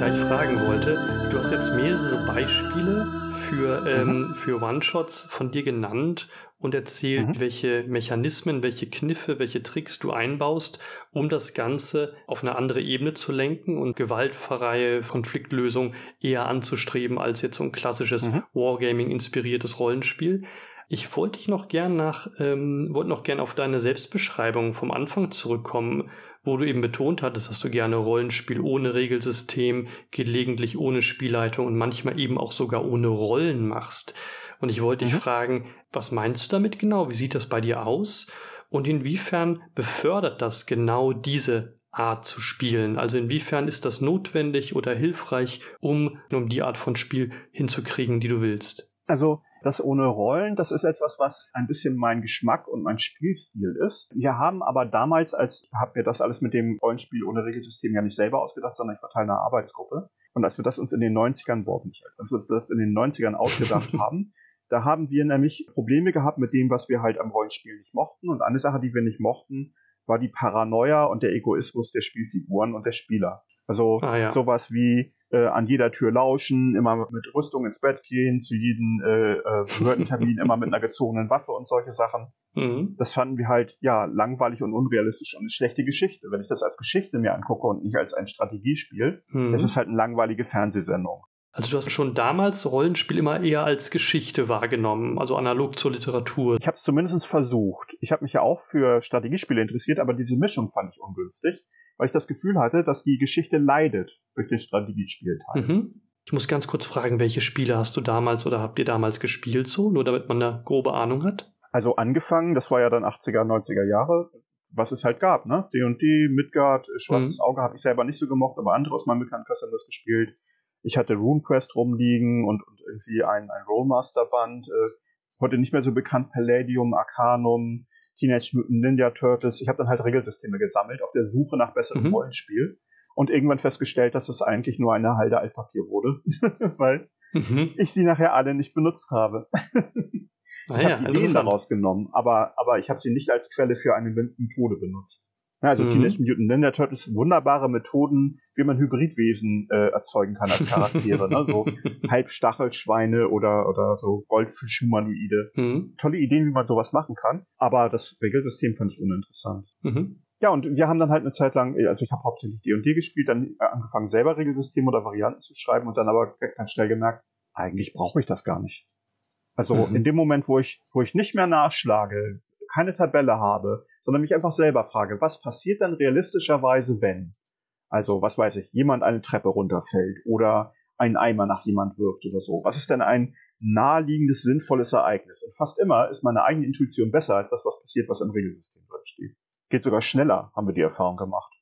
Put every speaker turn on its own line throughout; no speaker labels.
gleich fragen wollte. Du hast jetzt mehrere Beispiele für, ähm, mhm. für One-Shots von dir genannt und erzählt, mhm. welche Mechanismen, welche Kniffe, welche Tricks du einbaust, um das Ganze auf eine andere Ebene zu lenken und gewaltfreie Konfliktlösung eher anzustreben als jetzt so ein klassisches mhm. Wargaming-inspiriertes Rollenspiel. Ich wollte dich noch gern nach, ähm, wollte noch gern auf deine Selbstbeschreibung vom Anfang zurückkommen, wo du eben betont hattest, dass du gerne Rollenspiel ohne Regelsystem, gelegentlich ohne Spielleitung und manchmal eben auch sogar ohne Rollen machst. Und ich wollte mhm. dich fragen, was meinst du damit genau? Wie sieht das bei dir aus? Und inwiefern befördert das genau diese Art zu spielen? Also inwiefern ist das notwendig oder hilfreich, um, um die Art von Spiel hinzukriegen, die du willst?
Also das ohne Rollen, das ist etwas, was ein bisschen mein Geschmack und mein Spielstil ist. Wir haben aber damals, als ich habe mir das alles mit dem Rollenspiel ohne Regelsystem ja nicht selber ausgedacht, sondern ich war Teil einer Arbeitsgruppe. Und als wir das uns in den 90ern, boah, nicht, als wir uns das in den 90ern ausgedacht haben, da haben wir nämlich Probleme gehabt mit dem, was wir halt am Rollenspiel nicht mochten. Und eine Sache, die wir nicht mochten, war die Paranoia und der Egoismus der Spielfiguren und der Spieler. Also ah, ja. sowas wie äh, an jeder Tür lauschen, immer mit Rüstung ins Bett gehen, zu jedem äh, äh, Behördentermin immer mit einer gezogenen Waffe und solche Sachen. Mhm. Das fanden wir halt ja langweilig und unrealistisch und eine schlechte Geschichte. Wenn ich das als Geschichte mir angucke und nicht als ein Strategiespiel, mhm. das ist halt eine langweilige Fernsehsendung.
Also du hast schon damals Rollenspiel immer eher als Geschichte wahrgenommen, also analog zur Literatur.
Ich habe es zumindest versucht. Ich habe mich ja auch für Strategiespiele interessiert, aber diese Mischung fand ich ungünstig weil ich das Gefühl hatte, dass die Geschichte leidet durch den Strategiespielteil. Mhm.
Ich muss ganz kurz fragen, welche Spiele hast du damals oder habt ihr damals gespielt so, nur damit man eine grobe Ahnung hat?
Also angefangen, das war ja dann 80er, 90er Jahre, was es halt gab, ne? D&D, Midgard, Schwarzes mhm. Auge habe ich selber nicht so gemocht, aber andere aus meinem Bekanntenkreis haben das gespielt. Ich hatte RuneQuest rumliegen und, und irgendwie ein, ein Rollmaster-Band, äh, heute nicht mehr so bekannt, Palladium, Arcanum, Teenage Mutant Ninja Turtles. Ich habe dann halt Regelsysteme gesammelt auf der Suche nach besserem mhm. Rollenspiel und irgendwann festgestellt, dass es eigentlich nur eine Halde Altpapier wurde, weil mhm. ich sie nachher alle nicht benutzt habe. Ah, ich habe Ideen daraus genommen, aber, aber ich habe sie nicht als Quelle für eine Methode benutzt. Ja, also mhm. Teenage Mutant Ninja Turtles, wunderbare Methoden, wie man Hybridwesen äh, erzeugen kann als Charaktere. ne? So Halbstachelschweine oder, oder so Goldfischhumanoide. Mhm. Tolle Ideen, wie man sowas machen kann. Aber das Regelsystem fand ich uninteressant. Mhm. Ja, und wir haben dann halt eine Zeit lang, also ich habe hauptsächlich D&D gespielt, dann angefangen selber Regelsysteme oder Varianten zu schreiben und dann aber ganz schnell gemerkt, eigentlich brauche ich das gar nicht. Also mhm. in dem Moment, wo ich, wo ich nicht mehr nachschlage, keine Tabelle habe, sondern mich einfach selber frage, was passiert dann realistischerweise, wenn? Also, was weiß ich, jemand eine Treppe runterfällt oder einen Eimer nach jemand wirft oder so. Was ist denn ein naheliegendes, sinnvolles Ereignis? Und fast immer ist meine eigene Intuition besser als das, was passiert, was im Regelsystem drin steht. Geht sogar schneller, haben wir die Erfahrung gemacht.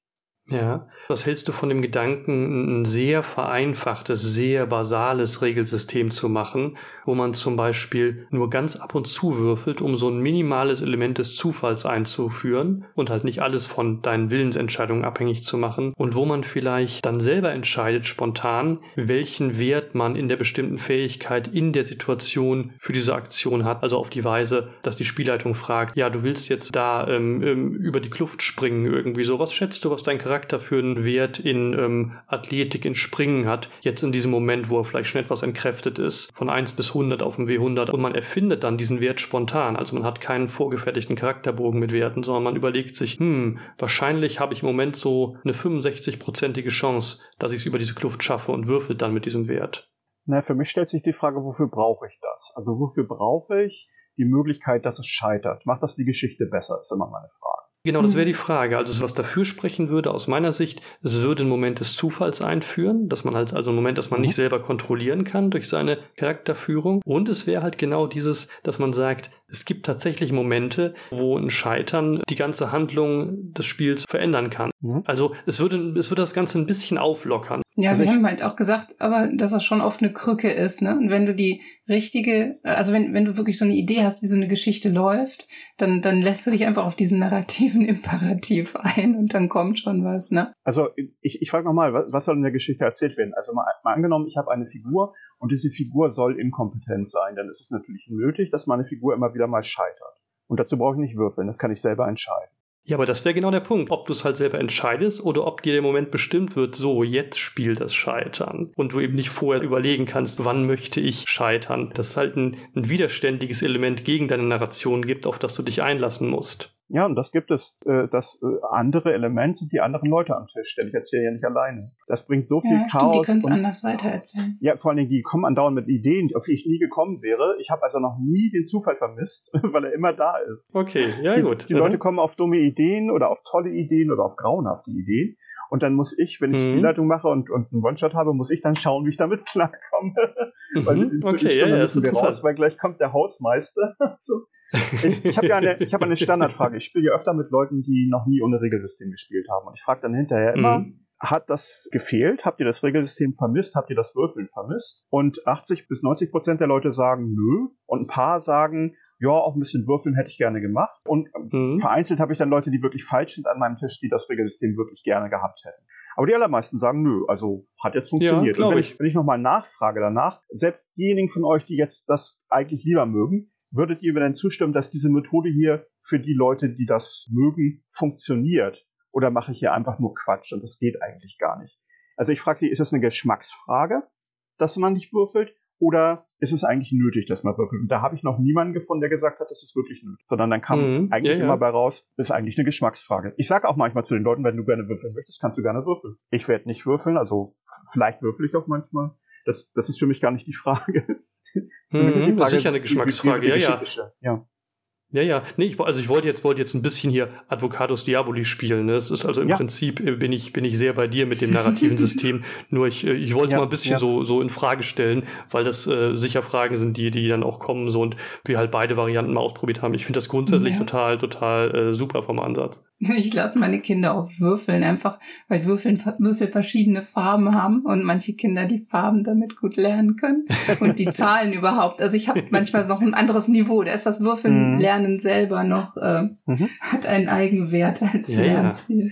Ja, was hältst du von dem Gedanken, ein sehr vereinfachtes, sehr basales Regelsystem zu machen, wo man zum Beispiel nur ganz ab und zu würfelt, um so ein minimales Element des Zufalls einzuführen und halt nicht alles von deinen Willensentscheidungen abhängig zu machen und wo man vielleicht dann selber entscheidet spontan, welchen Wert man in der bestimmten Fähigkeit in der Situation für diese Aktion hat, also auf die Weise, dass die Spielleitung fragt, ja, du willst jetzt da ähm, ähm über die Kluft springen irgendwie so, was schätzt du, was dein Charakter Charakter für einen Wert in ähm, Athletik, in Springen hat, jetzt in diesem Moment, wo er vielleicht schon etwas entkräftet ist, von 1 bis 100 auf dem W100 und man erfindet dann diesen Wert spontan. Also man hat keinen vorgefertigten Charakterbogen mit Werten, sondern man überlegt sich, hm, wahrscheinlich habe ich im Moment so eine 65-prozentige Chance, dass ich es über diese Kluft schaffe und würfelt dann mit diesem Wert.
Na, für mich stellt sich die Frage, wofür brauche ich das? Also wofür brauche ich die Möglichkeit, dass es scheitert? Macht das die Geschichte besser, ist immer meine Frage.
Genau, das wäre die Frage. Also was dafür sprechen würde aus meiner Sicht, es würde einen Moment des Zufalls einführen, dass man halt, also einen Moment, dass man nicht mhm. selber kontrollieren kann durch seine Charakterführung. Und es wäre halt genau dieses, dass man sagt, es gibt tatsächlich Momente, wo ein Scheitern die ganze Handlung des Spiels verändern kann. Mhm. Also es würde, es würde das Ganze ein bisschen auflockern.
Ja, wir haben halt auch gesagt, aber dass das schon oft eine Krücke ist, ne? Und wenn du die richtige, also wenn, wenn du wirklich so eine Idee hast, wie so eine Geschichte läuft, dann, dann lässt du dich einfach auf diesen narrativen Imperativ ein und dann kommt schon was, ne?
Also ich, ich frage nochmal, was, was soll in der Geschichte erzählt werden? Also mal, mal angenommen, ich habe eine Figur und diese Figur soll inkompetent sein, dann ist es natürlich nötig, dass meine Figur immer wieder mal scheitert. Und dazu brauche ich nicht würfeln, das kann ich selber entscheiden.
Ja, aber das wäre genau der Punkt, ob du es halt selber entscheidest oder ob dir der Moment bestimmt wird, so, jetzt spielt das Scheitern. Und du eben nicht vorher überlegen kannst, wann möchte ich scheitern. Das ist halt ein, ein widerständiges Element gegen deine Narration gibt, auf das du dich einlassen musst.
Ja, und das gibt es, äh, das äh, andere Element sind die anderen Leute am Tisch, denn ich erzähle ja nicht alleine. Das bringt so viel ja, Chaos. Stimmt,
die können es anders weitererzählen.
Ja, vor allen Dingen, die kommen andauernd mit Ideen, auf die ich nie gekommen wäre. Ich habe also noch nie den Zufall vermisst, weil er immer da ist.
Okay, ja gut.
Die, die Leute kommen auf dumme Ideen oder auf tolle Ideen oder auf grauenhafte Ideen. Und dann muss ich, wenn ich mhm. Spielleitung mache und, und einen One-Shot habe, muss ich dann schauen, wie ich damit klarkomme.
Mhm. weil okay, ja, ja, ist
raus, weil gleich kommt der Hausmeister. so. Ich, ich habe ja eine, ich hab eine Standardfrage. Ich spiele ja öfter mit Leuten, die noch nie ohne Regelsystem gespielt haben. Und ich frage dann hinterher immer, mhm. hat das gefehlt? Habt ihr das Regelsystem vermisst? Habt ihr das Würfeln vermisst? Und 80 bis 90 Prozent der Leute sagen nö. Und ein paar sagen, ja, auch ein bisschen Würfeln hätte ich gerne gemacht. Und mhm. vereinzelt habe ich dann Leute, die wirklich falsch sind an meinem Tisch, die das Regelsystem wirklich gerne gehabt hätten. Aber die allermeisten sagen, nö, also hat jetzt funktioniert.
Ja,
und wenn
ich,
ich, wenn ich nochmal nachfrage danach, selbst diejenigen von euch, die jetzt das eigentlich lieber mögen, würdet ihr mir denn zustimmen, dass diese Methode hier für die Leute, die das mögen, funktioniert? Oder mache ich hier einfach nur Quatsch und das geht eigentlich gar nicht? Also ich frage Sie, ist das eine Geschmacksfrage, dass man nicht würfelt? Oder ist es eigentlich nötig, dass man würfelt? Und da habe ich noch niemanden gefunden, der gesagt hat, das ist wirklich nötig. Sondern dann kam mhm, eigentlich ja, ja. immer bei raus, das ist eigentlich eine Geschmacksfrage. Ich sage auch manchmal zu den Leuten, wenn du gerne würfeln möchtest, kannst du gerne würfeln. Ich werde nicht würfeln, also vielleicht würfel ich auch manchmal. Das, das ist für mich gar nicht die Frage.
Mhm, das ist sicher eine Geschmacksfrage,
ja,
ja.
ja.
Ja, ja. Nee, ich, also ich wollte jetzt, wollte jetzt ein bisschen hier Advocatus Diaboli spielen. Ne? Das ist also im ja. Prinzip äh, bin ich, bin ich sehr bei dir mit dem narrativen System. Nur ich, äh, ich wollte ja, mal ein bisschen ja. so, so in Frage stellen, weil das äh, sicher Fragen sind, die, die dann auch kommen, so und wir halt beide Varianten mal ausprobiert haben. Ich finde das grundsätzlich total, total äh, super vom Ansatz.
Ich lasse meine Kinder oft würfeln, einfach weil Würfeln, Würfel verschiedene Farben haben und manche Kinder die Farben damit gut lernen können. Und die Zahlen überhaupt. Also ich habe manchmal noch ein anderes Niveau. Da ist das Würfeln mhm. lernen Lernen selber noch, äh, mhm. hat einen Eigenwert als ja, Lernziel.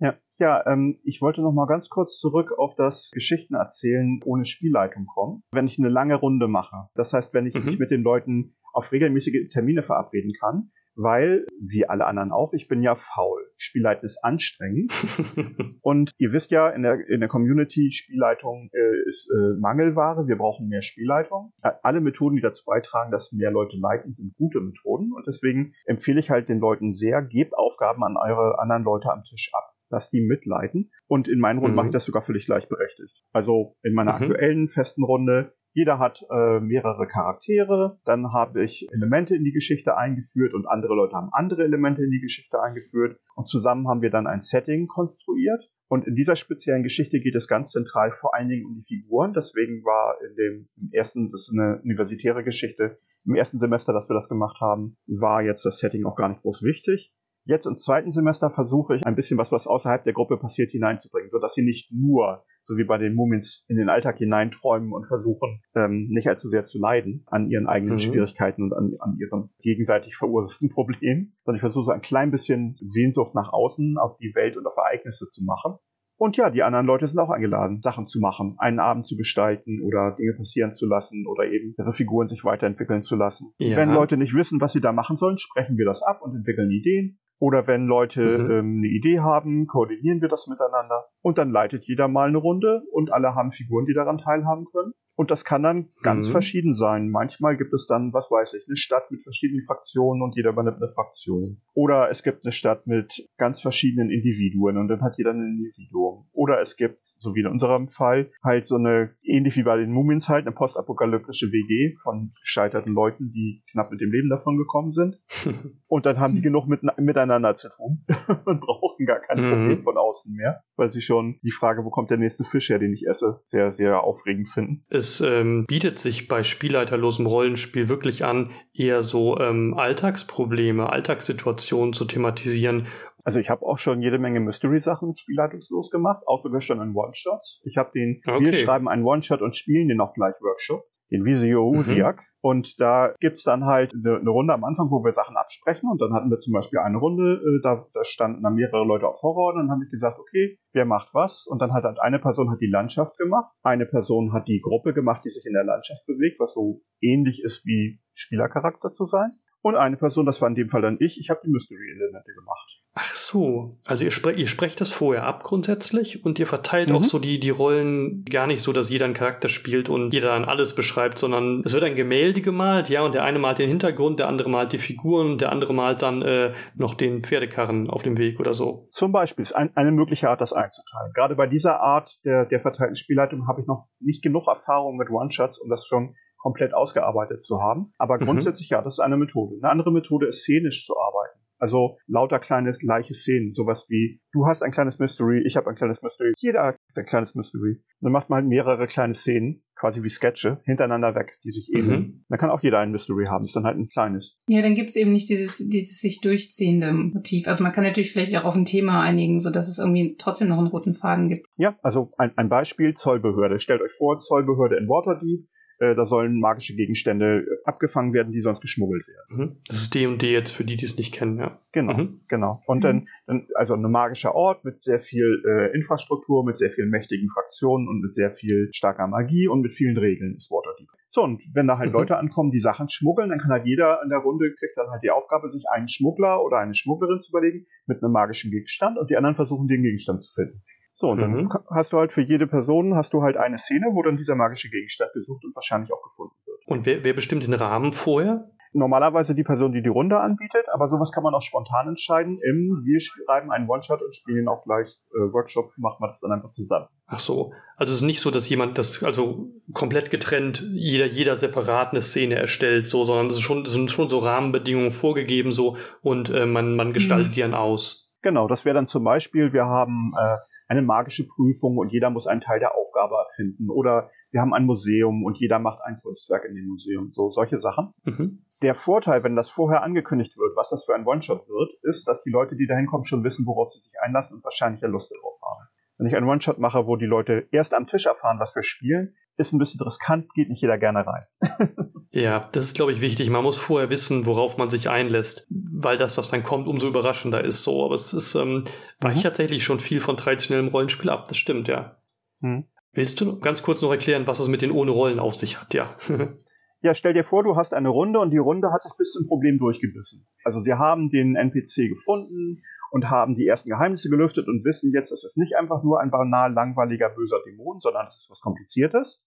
Ja, ja ähm, ich wollte noch mal ganz kurz zurück auf das Geschichten erzählen ohne Spielleitung kommen. Wenn ich eine lange Runde mache, das heißt, wenn ich mhm. mich mit den Leuten auf regelmäßige Termine verabreden kann, weil, wie alle anderen auch, ich bin ja faul. Spielleiten ist anstrengend. und ihr wisst ja, in der, in der Community, Spielleitung äh, ist äh, Mangelware. Wir brauchen mehr Spielleitung. Alle Methoden, die dazu beitragen, dass mehr Leute leiten, sind gute Methoden. Und deswegen empfehle ich halt den Leuten sehr, gebt Aufgaben an eure anderen Leute am Tisch ab. Lasst die mitleiten. Und in meinen Runden mhm. mache ich das sogar völlig gleichberechtigt. Also in meiner mhm. aktuellen festen Runde jeder hat äh, mehrere Charaktere. Dann habe ich Elemente in die Geschichte eingeführt und andere Leute haben andere Elemente in die Geschichte eingeführt. Und zusammen haben wir dann ein Setting konstruiert. Und in dieser speziellen Geschichte geht es ganz zentral vor allen Dingen um die Figuren. Deswegen war in dem im ersten, das ist eine universitäre Geschichte, im ersten Semester, dass wir das gemacht haben, war jetzt das Setting auch gar nicht groß wichtig. Jetzt im zweiten Semester versuche ich ein bisschen was, was außerhalb der Gruppe passiert, hineinzubringen, sodass sie nicht nur so wie bei den Mumins in den Alltag hineinträumen und versuchen, ähm, nicht allzu sehr zu leiden an ihren eigenen mhm. Schwierigkeiten und an, an ihren gegenseitig verursachten Problemen, sondern ich versuche so ein klein bisschen Sehnsucht nach außen auf die Welt und auf Ereignisse zu machen. Und ja, die anderen Leute sind auch eingeladen, Sachen zu machen, einen Abend zu gestalten oder Dinge passieren zu lassen oder eben ihre Figuren sich weiterentwickeln zu lassen. Ja. Wenn Leute nicht wissen, was sie da machen sollen, sprechen wir das ab und entwickeln Ideen. Oder wenn Leute mhm. ähm, eine Idee haben, koordinieren wir das miteinander. Und dann leitet jeder mal eine Runde und alle haben Figuren, die daran teilhaben können. Und das kann dann ganz mhm. verschieden sein. Manchmal gibt es dann, was weiß ich, eine Stadt mit verschiedenen Fraktionen und jeder übernimmt eine Fraktion. Oder es gibt eine Stadt mit ganz verschiedenen Individuen und dann hat jeder ein Individuum. Oder es gibt, so wie in unserem Fall, halt so eine, ähnlich wie bei den Mumins halt, eine postapokalyptische WG von gescheiterten Leuten, die knapp mit dem Leben davon gekommen sind. und dann haben die genug mit, miteinander zu tun und brauchen gar kein mhm. Problem von außen mehr, weil sie schon die Frage, wo kommt der nächste Fisch her, den ich esse, sehr, sehr aufregend finden.
Es ähm, bietet sich bei spielleiterlosem Rollenspiel wirklich an, eher so ähm, Alltagsprobleme, Alltagssituationen zu thematisieren.
Also ich habe auch schon jede Menge Mystery-Sachen spielleitungslos gemacht, auch sogar schon einen One-Shot. Ich habe den, okay. wir schreiben einen One-Shot und spielen den auch gleich Workshop den Visio Usiak. Mhm. Und da gibt's dann halt eine, eine, Runde am Anfang, wo wir Sachen absprechen. Und dann hatten wir zum Beispiel eine Runde, äh, da, da standen dann mehrere Leute auf Horror. Und dann habe ich gesagt, okay, wer macht was? Und dann hat halt eine Person hat die Landschaft gemacht, eine Person hat die Gruppe gemacht, die sich in der Landschaft bewegt, was so ähnlich ist wie Spielercharakter zu sein. Und eine Person, das war in dem Fall dann ich, ich habe die Mystery-Elemente gemacht.
Ach so, also ihr, spre ihr sprecht das vorher ab grundsätzlich und ihr verteilt
Mhm.
auch so die, die Rollen gar nicht so, dass jeder einen Charakter spielt und jeder dann alles beschreibt, sondern es wird ein Gemälde gemalt, ja, und der eine malt den Hintergrund, der andere malt die Figuren und der andere malt dann äh, noch den Pferdekarren auf dem Weg oder so.
Zum Beispiel ist ein, eine mögliche Art, das einzuteilen. Gerade bei dieser Art der, der verteilten Spielleitung habe ich noch nicht genug Erfahrung mit One-Shots, um das schon komplett ausgearbeitet zu haben. Aber
Mhm.
grundsätzlich ja, das ist eine Methode. Eine andere Methode ist szenisch zu arbeiten. Also lauter kleine gleiche Szenen, sowas wie du hast ein kleines Mystery, ich habe ein kleines Mystery, jeder hat ein kleines Mystery. Dann macht man halt mehrere kleine Szenen, quasi wie Sketche, hintereinander weg, die sich ähneln.
Mhm.
Dann kann auch jeder ein Mystery haben, ist dann halt ein kleines.
Ja, dann gibt's eben nicht dieses, dieses sich durchziehende Motiv. Also man kann natürlich vielleicht sich auch auf ein Thema einigen, so dass es irgendwie trotzdem noch einen roten Faden gibt.
Ja, also ein, ein Beispiel, Zollbehörde. Stellt euch vor, Zollbehörde in Waterdeep. Äh, da sollen magische Gegenstände äh, abgefangen werden, die sonst geschmuggelt werden.
Mhm. Das ist D und D jetzt für die, die es nicht kennen, ja.
Genau,
Mhm.
genau. Und
Mhm.
dann, dann, also ein magischer Ort mit sehr viel äh, Infrastruktur, mit sehr vielen mächtigen Fraktionen und mit sehr viel starker Magie und mit vielen Regeln ist Waterdeep. So, und wenn da halt
Mhm.
Leute ankommen, die Sachen schmuggeln, dann kann halt jeder in der Runde, kriegt dann halt die Aufgabe, sich einen Schmuggler oder eine Schmugglerin zu überlegen mit einem magischen Gegenstand und die anderen versuchen, den Gegenstand zu finden. So, und dann
Mhm.
hast du halt für jede Person hast du halt eine Szene, wo dann dieser magische Gegenstand gesucht und wahrscheinlich auch gefunden wird.
Und wer, wer bestimmt den Rahmen vorher?
Normalerweise die Person, die die Runde anbietet, aber sowas kann man auch spontan entscheiden. Im wir schreiben einen One-Shot und spielen auch gleich äh, Workshop, machen wir das dann einfach zusammen.
Ach so. Also es ist nicht so, dass jemand das also komplett getrennt jeder jeder separat eine Szene erstellt, so, sondern es ist schon es sind schon so Rahmenbedingungen vorgegeben so und äh, man man gestaltet
Mhm.
die dann aus.
Genau, das wäre dann zum Beispiel, wir haben äh, eine magische Prüfung und jeder muss einen Teil der Aufgabe erfinden. Oder wir haben ein Museum und jeder macht ein Kunstwerk in dem Museum. So, solche Sachen.
Mhm.
Der Vorteil, wenn das vorher angekündigt wird, was das für ein One-Shot wird, ist, dass die Leute, die da hinkommen, schon wissen, worauf sie sich einlassen und wahrscheinlich ja Lust darauf haben. Wenn ich einen One-Shot mache, wo die Leute erst am Tisch erfahren, was wir spielen, ist ein bisschen riskant, geht nicht jeder gerne rein.
Ja, das ist glaube ich wichtig. Man muss vorher wissen, worauf man sich einlässt, weil das, was dann kommt, umso überraschender ist. So, aber es ist ähm, weicht
Mhm.
tatsächlich schon viel von traditionellem Rollenspiel ab. Das stimmt, ja.
Hm.
Willst du ganz kurz noch erklären, was es mit den ohne Rollen auf sich hat? Ja.
Ja, stell dir vor, du hast eine Runde und die Runde hat sich bis zum Problem durchgebissen. Also sie haben den NPC gefunden und haben die ersten Geheimnisse gelüftet und wissen jetzt, es ist nicht einfach nur ein banal langweiliger böser Dämon, sondern es ist was Kompliziertes.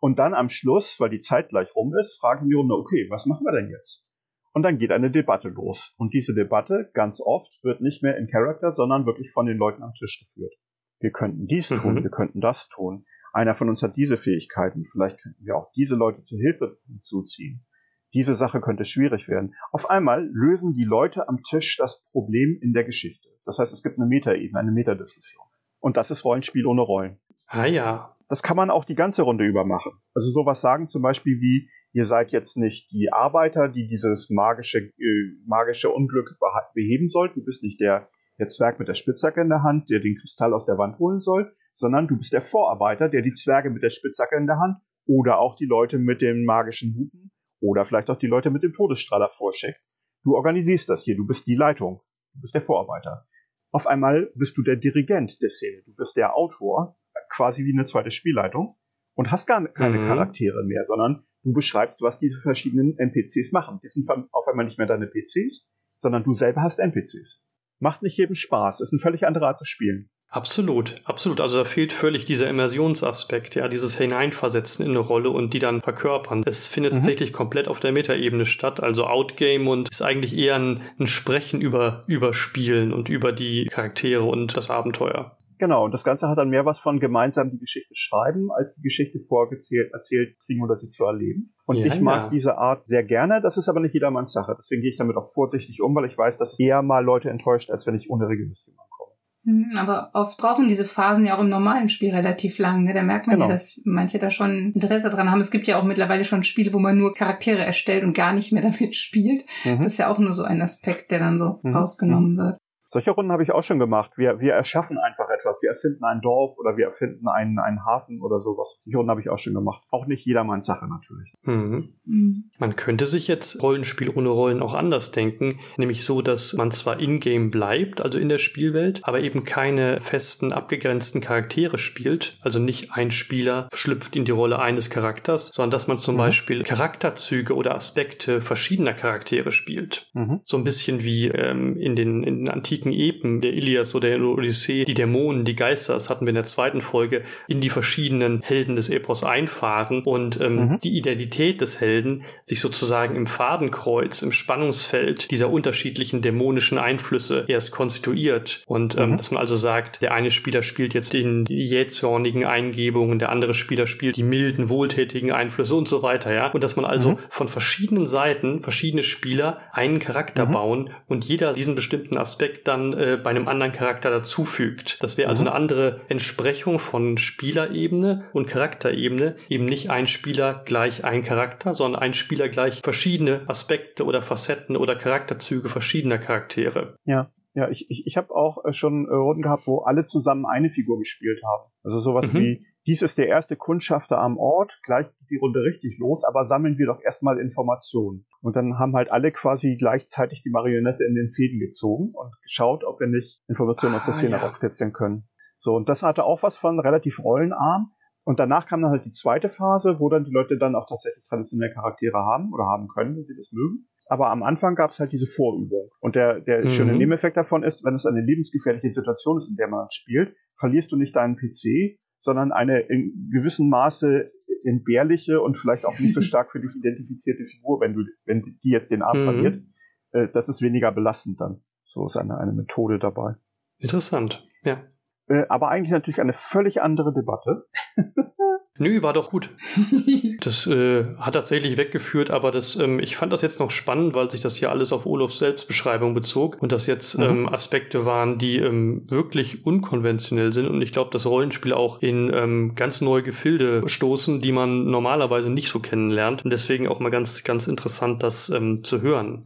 Und dann am Schluss, weil die Zeit gleich rum ist, fragen die Runde, okay, was machen wir denn jetzt? Und dann geht eine Debatte los. Und diese Debatte, ganz oft, wird nicht mehr in Character, sondern wirklich von den Leuten am Tisch geführt. Wir könnten dies
Mhm.
tun, wir könnten das tun. Einer von uns hat diese Fähigkeiten. Vielleicht könnten wir auch diese Leute zur Hilfe hinzuziehen. Diese Sache könnte schwierig werden. Auf einmal lösen die Leute am Tisch das Problem in der Geschichte. Das heißt, es gibt eine Metaebene, eine Metadiskussion. Und das ist Rollenspiel ohne Rollen.
ah ja.
Das kann man auch die ganze Runde über machen. Also sowas sagen zum Beispiel wie, ihr seid jetzt nicht die Arbeiter, die dieses magische, äh, magische Unglück beheben sollt. Du bist nicht der, der Zwerg mit der Spitzhacke in der Hand, der den Kristall aus der Wand holen soll, sondern du bist der Vorarbeiter, der die Zwerge mit der Spitzhacke in der Hand oder auch die Leute mit den magischen Huten oder vielleicht auch die Leute mit dem Todesstrahler vorschickt. Du organisierst das hier, du bist die Leitung, du bist der Vorarbeiter. Auf einmal bist du der Dirigent der Szene, du bist der Autor, quasi wie eine zweite Spielleitung und hast gar keine
Mhm.
Charaktere mehr, sondern du beschreibst, was diese verschiedenen NPCs machen. Die sind auf einmal nicht mehr deine PCs, sondern du selber hast NPCs. Macht nicht jedem Spaß, ist eine völlig andere Art zu spielen.
Absolut, absolut. Also da fehlt völlig dieser Immersionsaspekt, ja, dieses Hineinversetzen in eine Rolle und die dann verkörpern. Es findet
Mhm.
tatsächlich komplett auf der Metaebene statt, also Outgame und ist eigentlich eher ein, ein Sprechen über, über Spielen und über die Charaktere und das Abenteuer.
Genau, und das Ganze hat dann mehr was von gemeinsam die Geschichte schreiben, als die Geschichte vorgezählt, erzählt kriegen oder sie zu erleben. Und
Ja,
ich mag
ja.
diese Art sehr gerne, das ist aber nicht jedermanns Sache. Deswegen gehe ich damit auch vorsichtig um, weil ich weiß, dass es eher mal Leute enttäuscht, als wenn ich ohne Regelsystem ankomme.
Mhm, Aber oft brauchen diese Phasen ja auch im normalen Spiel relativ lang. Ne? Da merkt man
Genau.
ja, dass manche da schon Interesse dran haben. Es gibt ja auch mittlerweile schon Spiele, wo man nur Charaktere erstellt und gar nicht mehr damit spielt.
Mhm.
Das ist ja auch nur so ein Aspekt, der dann so
Mhm.
rausgenommen wird.
Solche Runden habe ich auch schon gemacht. Wir, wir erschaffen einfach etwas. Wir erfinden ein Dorf oder wir erfinden einen, einen Hafen oder sowas. Solche Runden habe ich auch schon gemacht. Auch nicht jedermanns Sache natürlich.
Mhm.
Mhm.
Man könnte sich jetzt Rollenspiel ohne Rollen auch anders denken, nämlich so, dass man zwar in-game bleibt, also in der Spielwelt, aber eben keine festen, abgegrenzten Charaktere spielt. Also nicht ein Spieler schlüpft in die Rolle eines Charakters, sondern dass man zum
Mhm.
Beispiel Charakterzüge oder Aspekte verschiedener Charaktere spielt.
Mhm.
So ein bisschen wie ähm, in, den, in den antiken antiken Epen, der Ilias oder der Odyssee, die Dämonen, die Geister, das hatten wir in der zweiten Folge, in die verschiedenen Helden des Epos einfahren und ähm, mhm. die Identität des Helden sich sozusagen im Fadenkreuz, im Spannungsfeld dieser unterschiedlichen dämonischen Einflüsse erst konstituiert. Und ähm, mhm. dass man also sagt, der eine Spieler spielt jetzt den jähzornigen Eingebungen, der andere Spieler spielt die milden, wohltätigen Einflüsse und so weiter, ja. Und dass man also mhm. von verschiedenen Seiten verschiedene Spieler einen Charakter mhm. bauen und jeder diesen bestimmten Aspekt dann äh, bei einem anderen Charakter dazufügt. Das wäre also mhm. eine andere Entsprechung von Spielerebene und Charakterebene. Eben nicht ein Spieler gleich ein Charakter, sondern ein Spieler gleich verschiedene Aspekte oder Facetten oder Charakterzüge verschiedener Charaktere.
Ja. Ja, ich, ich, ich habe auch äh, schon äh, Runden gehabt, wo alle zusammen eine Figur gespielt haben. Also sowas mhm. wie, dies ist der erste Kundschafter am Ort, gleich geht die Runde richtig los, aber sammeln wir doch erstmal Informationen. Und dann haben halt alle quasi gleichzeitig die Marionette in den Fäden gezogen und geschaut, ob wir nicht Informationen ah, aus der Szene ja. rauskitzeln können. So, und das hatte auch was von relativ rollenarm. Und danach kam dann halt die zweite Phase, wo dann die Leute dann auch tatsächlich traditionelle Charaktere haben oder haben können, wenn sie das mögen. Aber am Anfang gab es halt diese Vorübung. Und der, der mhm. schöne Nebeneffekt davon ist, wenn es eine lebensgefährliche Situation ist, in der man spielt, verlierst du nicht deinen PC, sondern eine in gewissem Maße entbehrliche und vielleicht auch nicht so stark für dich identifizierte Figur, wenn du, wenn die jetzt den Arm mhm. verliert. Äh, das ist weniger belastend dann. So ist eine, eine Methode dabei.
Interessant, ja.
Äh, aber eigentlich natürlich eine völlig andere Debatte.
Nö, war doch gut. das äh, hat tatsächlich weggeführt, aber das, ähm, ich fand das jetzt noch spannend, weil sich das hier alles auf Olofs Selbstbeschreibung bezog und das jetzt mhm. ähm, Aspekte waren, die ähm, wirklich unkonventionell sind und ich glaube, dass Rollenspiele auch in ähm, ganz neue Gefilde stoßen, die man normalerweise nicht so kennenlernt und deswegen auch mal ganz, ganz interessant, das ähm, zu hören.